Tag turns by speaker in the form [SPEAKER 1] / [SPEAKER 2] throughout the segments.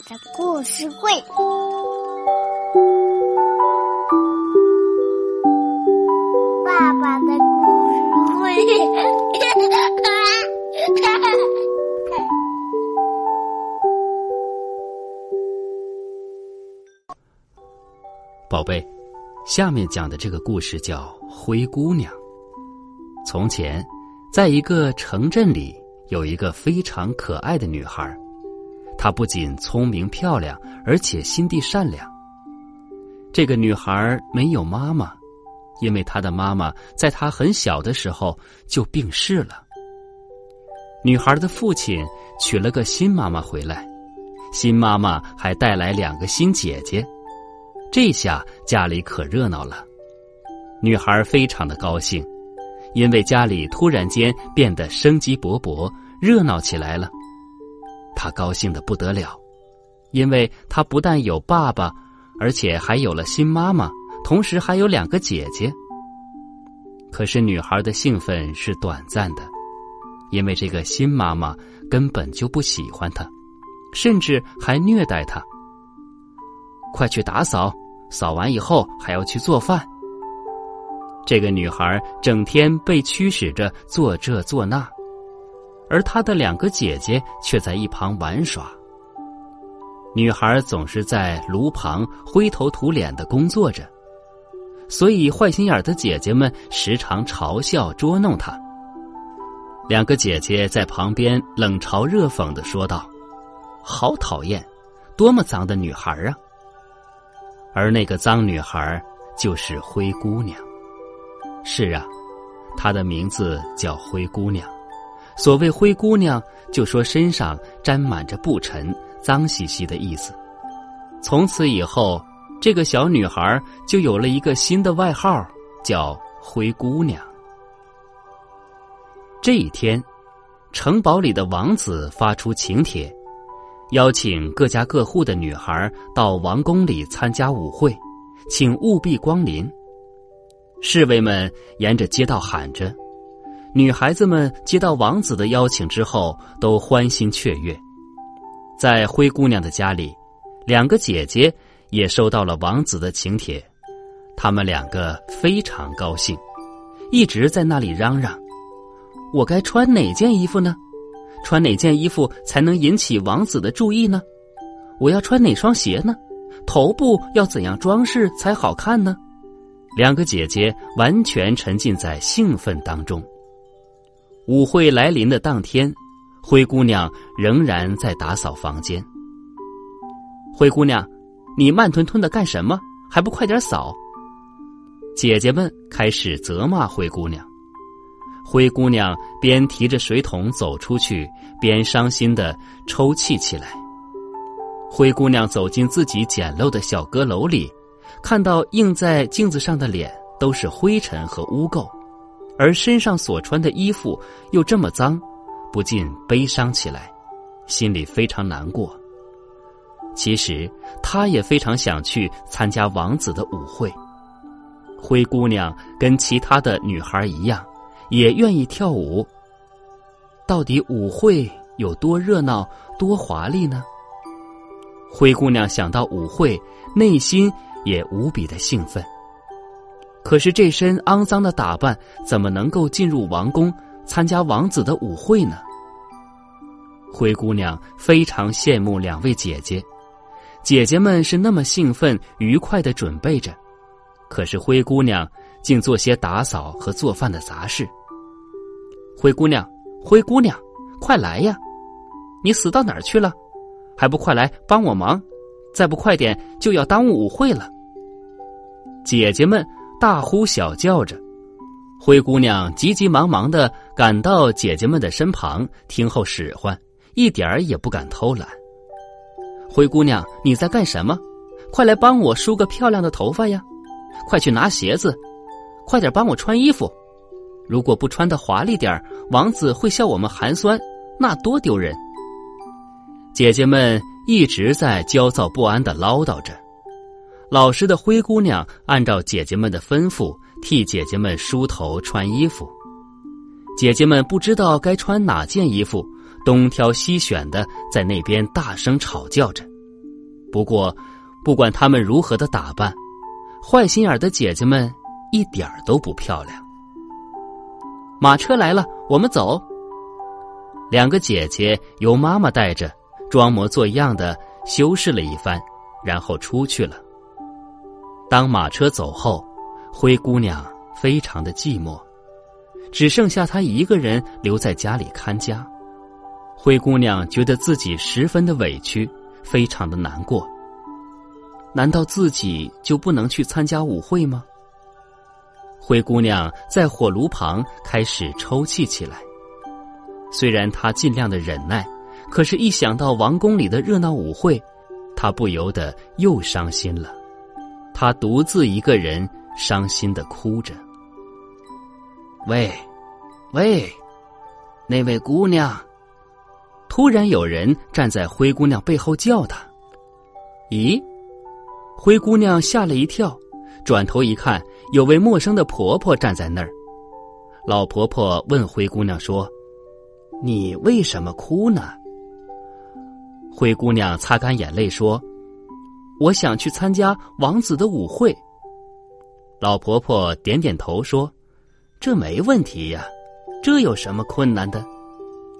[SPEAKER 1] 的故事会，爸爸的故事会，
[SPEAKER 2] 宝贝，下面讲的这个故事叫《灰姑娘》。从前，在一个城镇里，有一个非常可爱的女孩。她不仅聪明漂亮，而且心地善良。这个女孩没有妈妈，因为她的妈妈在她很小的时候就病逝了。女孩的父亲娶了个新妈妈回来，新妈妈还带来两个新姐姐，这下家里可热闹了。女孩非常的高兴，因为家里突然间变得生机勃勃，热闹起来了。他高兴的不得了，因为他不但有爸爸，而且还有了新妈妈，同时还有两个姐姐。可是女孩的兴奋是短暂的，因为这个新妈妈根本就不喜欢她，甚至还虐待她。快去打扫，扫完以后还要去做饭。这个女孩整天被驱使着做这做那。而她的两个姐姐却在一旁玩耍。女孩总是在炉旁灰头土脸的工作着，所以坏心眼的姐姐们时常嘲笑捉弄她。两个姐姐在旁边冷嘲热讽的说道：“好讨厌，多么脏的女孩啊！”而那个脏女孩就是灰姑娘。是啊，她的名字叫灰姑娘。所谓灰姑娘，就说身上沾满着布尘、脏兮兮的意思。从此以后，这个小女孩就有了一个新的外号，叫灰姑娘。这一天，城堡里的王子发出请帖，邀请各家各户的女孩到王宫里参加舞会，请务必光临。侍卫们沿着街道喊着。女孩子们接到王子的邀请之后，都欢欣雀跃。在灰姑娘的家里，两个姐姐也收到了王子的请帖，她们两个非常高兴，一直在那里嚷嚷：“我该穿哪件衣服呢？穿哪件衣服才能引起王子的注意呢？我要穿哪双鞋呢？头部要怎样装饰才好看呢？”两个姐姐完全沉浸在兴奋当中。舞会来临的当天，灰姑娘仍然在打扫房间。灰姑娘，你慢吞吞的干什么？还不快点扫！姐姐们开始责骂灰姑娘。灰姑娘边提着水桶走出去，边伤心的抽泣起来。灰姑娘走进自己简陋的小阁楼里，看到映在镜子上的脸都是灰尘和污垢。而身上所穿的衣服又这么脏，不禁悲伤起来，心里非常难过。其实，她也非常想去参加王子的舞会。灰姑娘跟其他的女孩一样，也愿意跳舞。到底舞会有多热闹、多华丽呢？灰姑娘想到舞会，内心也无比的兴奋。可是这身肮脏的打扮怎么能够进入王宫参加王子的舞会呢？灰姑娘非常羡慕两位姐姐，姐姐们是那么兴奋愉快的准备着，可是灰姑娘竟做些打扫和做饭的杂事。灰姑娘，灰姑娘，快来呀！你死到哪儿去了？还不快来帮我忙？再不快点，就要耽误舞会了。姐姐们。大呼小叫着，灰姑娘急急忙忙的赶到姐姐们的身旁，听候使唤，一点儿也不敢偷懒。灰姑娘，你在干什么？快来帮我梳个漂亮的头发呀！快去拿鞋子，快点帮我穿衣服。如果不穿的华丽点儿王子会笑我们寒酸，那多丢人。姐姐们一直在焦躁不安的唠叨着。老实的灰姑娘按照姐姐们的吩咐，替姐姐们梳头、穿衣服。姐姐们不知道该穿哪件衣服，东挑西选的在那边大声吵叫着。不过，不管他们如何的打扮，坏心眼的姐姐们一点儿都不漂亮。马车来了，我们走。两个姐姐由妈妈带着，装模作样的修饰了一番，然后出去了。当马车走后，灰姑娘非常的寂寞，只剩下她一个人留在家里看家。灰姑娘觉得自己十分的委屈，非常的难过。难道自己就不能去参加舞会吗？灰姑娘在火炉旁开始抽泣起来。虽然她尽量的忍耐，可是，一想到王宫里的热闹舞会，她不由得又伤心了。她独自一个人伤心的哭着。喂，喂，那位姑娘！突然有人站在灰姑娘背后叫她。咦，灰姑娘吓了一跳，转头一看，有位陌生的婆婆站在那儿。老婆婆问灰姑娘说：“你为什么哭呢？”灰姑娘擦干眼泪说。我想去参加王子的舞会。老婆婆点点头说：“这没问题呀，这有什么困难的？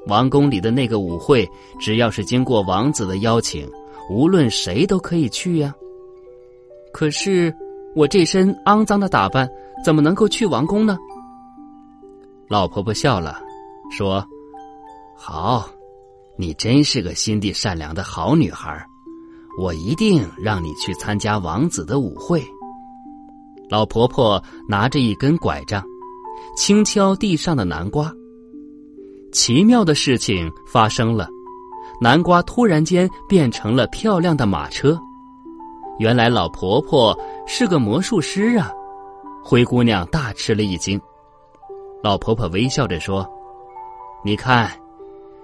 [SPEAKER 2] 王宫里的那个舞会，只要是经过王子的邀请，无论谁都可以去呀。可是我这身肮脏的打扮，怎么能够去王宫呢？”老婆婆笑了，说：“好，你真是个心地善良的好女孩。”我一定让你去参加王子的舞会。老婆婆拿着一根拐杖，轻敲地上的南瓜。奇妙的事情发生了，南瓜突然间变成了漂亮的马车。原来老婆婆是个魔术师啊！灰姑娘大吃了一惊。老婆婆微笑着说：“你看，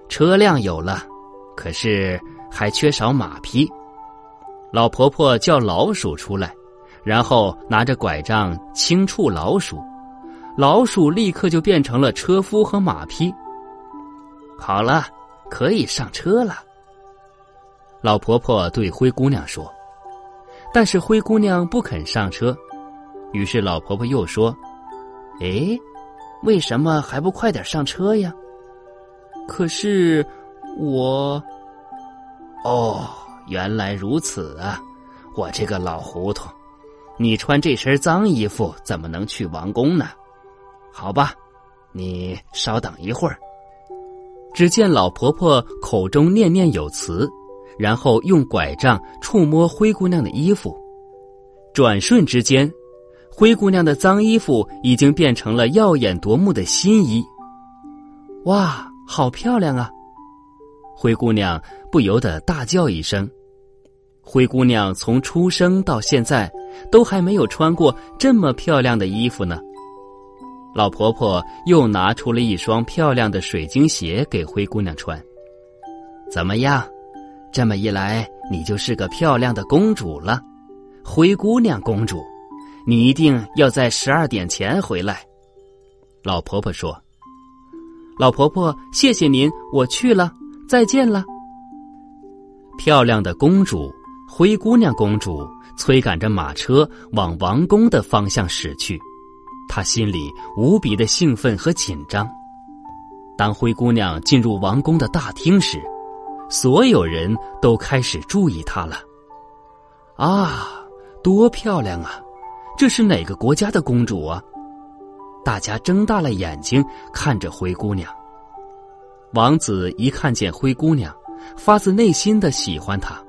[SPEAKER 2] 车辆有了，可是还缺少马匹。”老婆婆叫老鼠出来，然后拿着拐杖轻触老鼠，老鼠立刻就变成了车夫和马匹。好了，可以上车了。老婆婆对灰姑娘说，但是灰姑娘不肯上车，于是老婆婆又说：“哎，为什么还不快点上车呀？”可是我，哦。原来如此啊！我这个老糊涂，你穿这身脏衣服怎么能去王宫呢？好吧，你稍等一会儿。只见老婆婆口中念念有词，然后用拐杖触摸灰姑娘的衣服，转瞬之间，灰姑娘的脏衣服已经变成了耀眼夺目的新衣。哇，好漂亮啊！灰姑娘不由得大叫一声。灰姑娘从出生到现在，都还没有穿过这么漂亮的衣服呢。老婆婆又拿出了一双漂亮的水晶鞋给灰姑娘穿。怎么样？这么一来，你就是个漂亮的公主了。灰姑娘公主，你一定要在十二点前回来。老婆婆说：“老婆婆，谢谢您，我去了，再见了。”漂亮的公主。灰姑娘公主催赶着马车往王宫的方向驶去，她心里无比的兴奋和紧张。当灰姑娘进入王宫的大厅时，所有人都开始注意她了。啊，多漂亮啊！这是哪个国家的公主啊？大家睁大了眼睛看着灰姑娘。王子一看见灰姑娘，发自内心的喜欢她。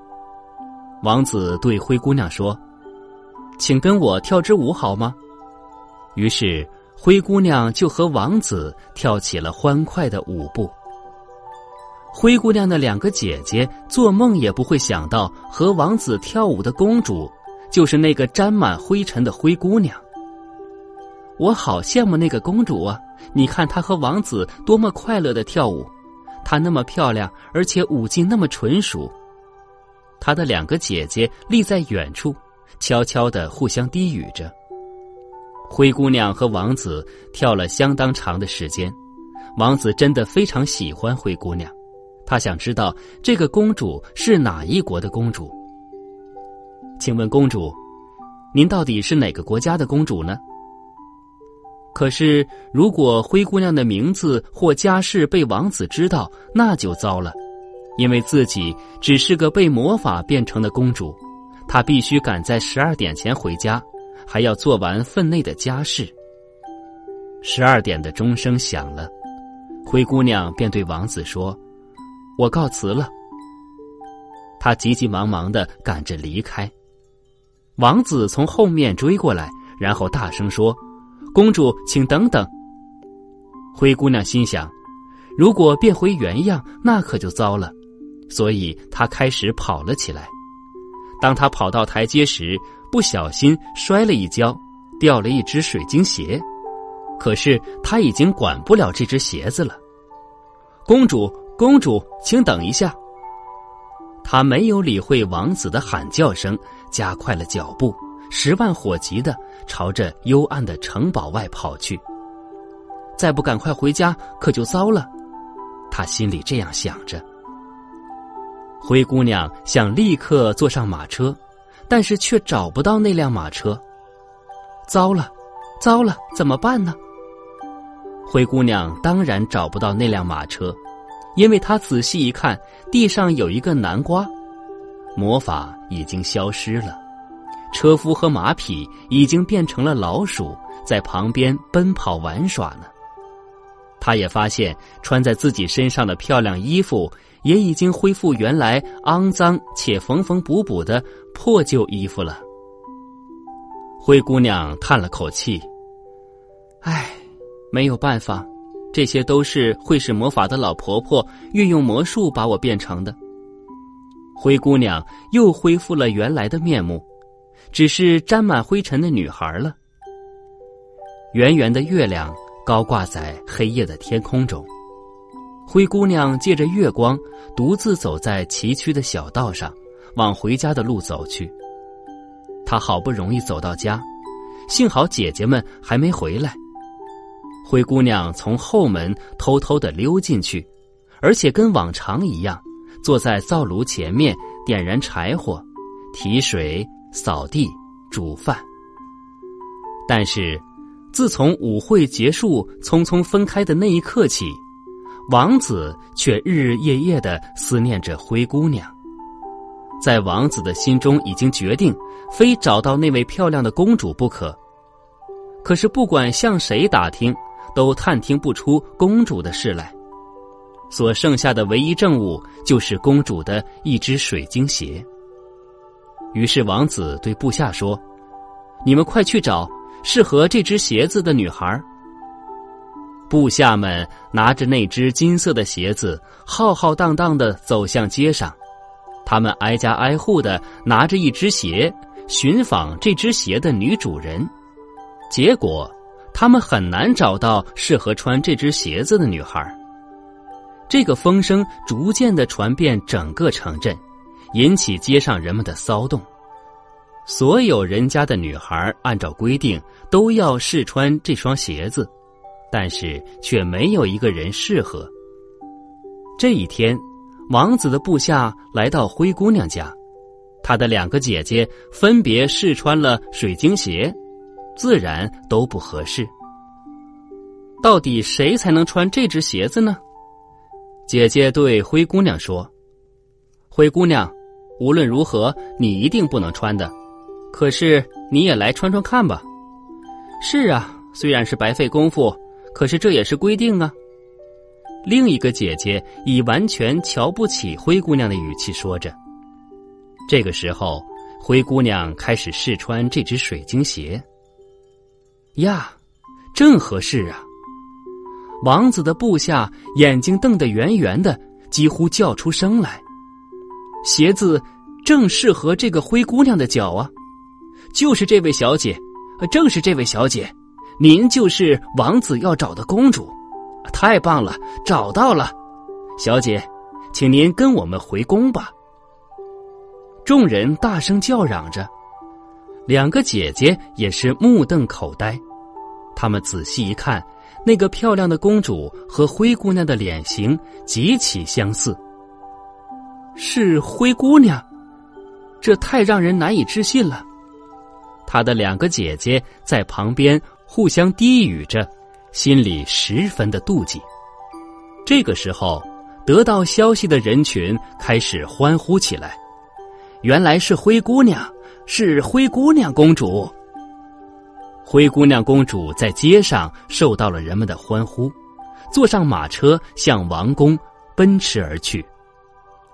[SPEAKER 2] 王子对灰姑娘说：“请跟我跳支舞好吗？”于是灰姑娘就和王子跳起了欢快的舞步。灰姑娘的两个姐姐做梦也不会想到，和王子跳舞的公主就是那个沾满灰尘的灰姑娘。我好羡慕那个公主啊！你看她和王子多么快乐的跳舞，她那么漂亮，而且舞技那么纯熟。她的两个姐姐立在远处，悄悄的互相低语着。灰姑娘和王子跳了相当长的时间，王子真的非常喜欢灰姑娘，他想知道这个公主是哪一国的公主。请问公主，您到底是哪个国家的公主呢？”可是，如果灰姑娘的名字或家世被王子知道，那就糟了，因为自己只是个被魔法变成的公主，她必须赶在十二点前回家，还要做完分内的家事。十二点的钟声响了，灰姑娘便对王子说：“我告辞了。”她急急忙忙的赶着离开，王子从后面追过来，然后大声说。公主，请等等。灰姑娘心想，如果变回原样，那可就糟了，所以她开始跑了起来。当她跑到台阶时，不小心摔了一跤，掉了一只水晶鞋。可是她已经管不了这只鞋子了。公主，公主，请等一下。她没有理会王子的喊叫声，加快了脚步。十万火急的朝着幽暗的城堡外跑去。再不赶快回家，可就糟了。他心里这样想着。灰姑娘想立刻坐上马车，但是却找不到那辆马车。糟了，糟了，怎么办呢？灰姑娘当然找不到那辆马车，因为她仔细一看，地上有一个南瓜，魔法已经消失了。车夫和马匹已经变成了老鼠，在旁边奔跑玩耍呢。他也发现穿在自己身上的漂亮衣服也已经恢复原来肮脏且缝缝补补的破旧衣服了。灰姑娘叹了口气：“唉，没有办法，这些都是会使魔法的老婆婆运用魔术把我变成的。”灰姑娘又恢复了原来的面目。只是沾满灰尘的女孩了。圆圆的月亮高挂在黑夜的天空中，灰姑娘借着月光，独自走在崎岖的小道上，往回家的路走去。她好不容易走到家，幸好姐姐们还没回来。灰姑娘从后门偷偷的溜进去，而且跟往常一样，坐在灶炉前面点燃柴火，提水。扫地、煮饭。但是，自从舞会结束、匆匆分开的那一刻起，王子却日日夜夜的思念着灰姑娘。在王子的心中，已经决定非找到那位漂亮的公主不可。可是，不管向谁打听，都探听不出公主的事来。所剩下的唯一证物，就是公主的一只水晶鞋。于是王子对部下说：“你们快去找适合这只鞋子的女孩。”部下们拿着那只金色的鞋子，浩浩荡荡的走向街上。他们挨家挨户的拿着一只鞋，寻访这只鞋的女主人。结果，他们很难找到适合穿这只鞋子的女孩。这个风声逐渐的传遍整个城镇。引起街上人们的骚动，所有人家的女孩按照规定都要试穿这双鞋子，但是却没有一个人适合。这一天，王子的部下来到灰姑娘家，她的两个姐姐分别试穿了水晶鞋，自然都不合适。到底谁才能穿这只鞋子呢？姐姐对灰姑娘说：“灰姑娘。”无论如何，你一定不能穿的。可是你也来穿穿看吧。是啊，虽然是白费功夫，可是这也是规定啊。另一个姐姐以完全瞧不起灰姑娘的语气说着。这个时候，灰姑娘开始试穿这只水晶鞋。呀，正合适啊！王子的部下眼睛瞪得圆圆的，几乎叫出声来。鞋子正适合这个灰姑娘的脚啊！就是这位小姐，正是这位小姐，您就是王子要找的公主，太棒了，找到了，小姐，请您跟我们回宫吧。众人大声叫嚷着，两个姐姐也是目瞪口呆，他们仔细一看，那个漂亮的公主和灰姑娘的脸型极其相似。是灰姑娘，这太让人难以置信了。他的两个姐姐在旁边互相低语着，心里十分的妒忌。这个时候，得到消息的人群开始欢呼起来。原来是灰姑娘，是灰姑娘公主。灰姑娘公主在街上受到了人们的欢呼，坐上马车向王宫奔驰而去。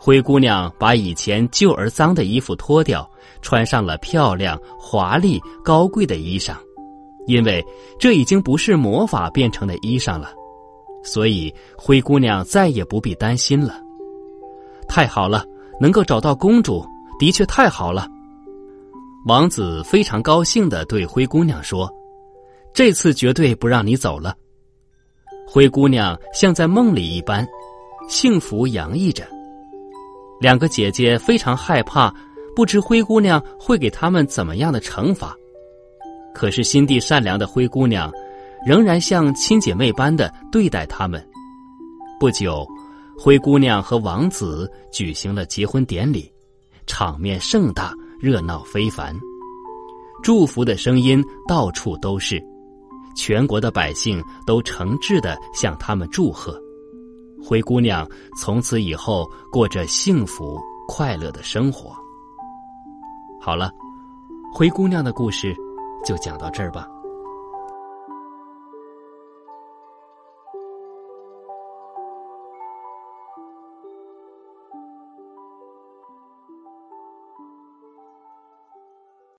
[SPEAKER 2] 灰姑娘把以前旧而脏的衣服脱掉，穿上了漂亮、华丽、高贵的衣裳，因为这已经不是魔法变成的衣裳了，所以灰姑娘再也不必担心了。太好了，能够找到公主，的确太好了。王子非常高兴的对灰姑娘说：“这次绝对不让你走了。”灰姑娘像在梦里一般，幸福洋溢着。两个姐姐非常害怕，不知灰姑娘会给他们怎么样的惩罚。可是心地善良的灰姑娘，仍然像亲姐妹般的对待他们。不久，灰姑娘和王子举行了结婚典礼，场面盛大，热闹非凡，祝福的声音到处都是，全国的百姓都诚挚的向他们祝贺。灰姑娘从此以后过着幸福快乐的生活。好了，灰姑娘的故事就讲到这儿吧。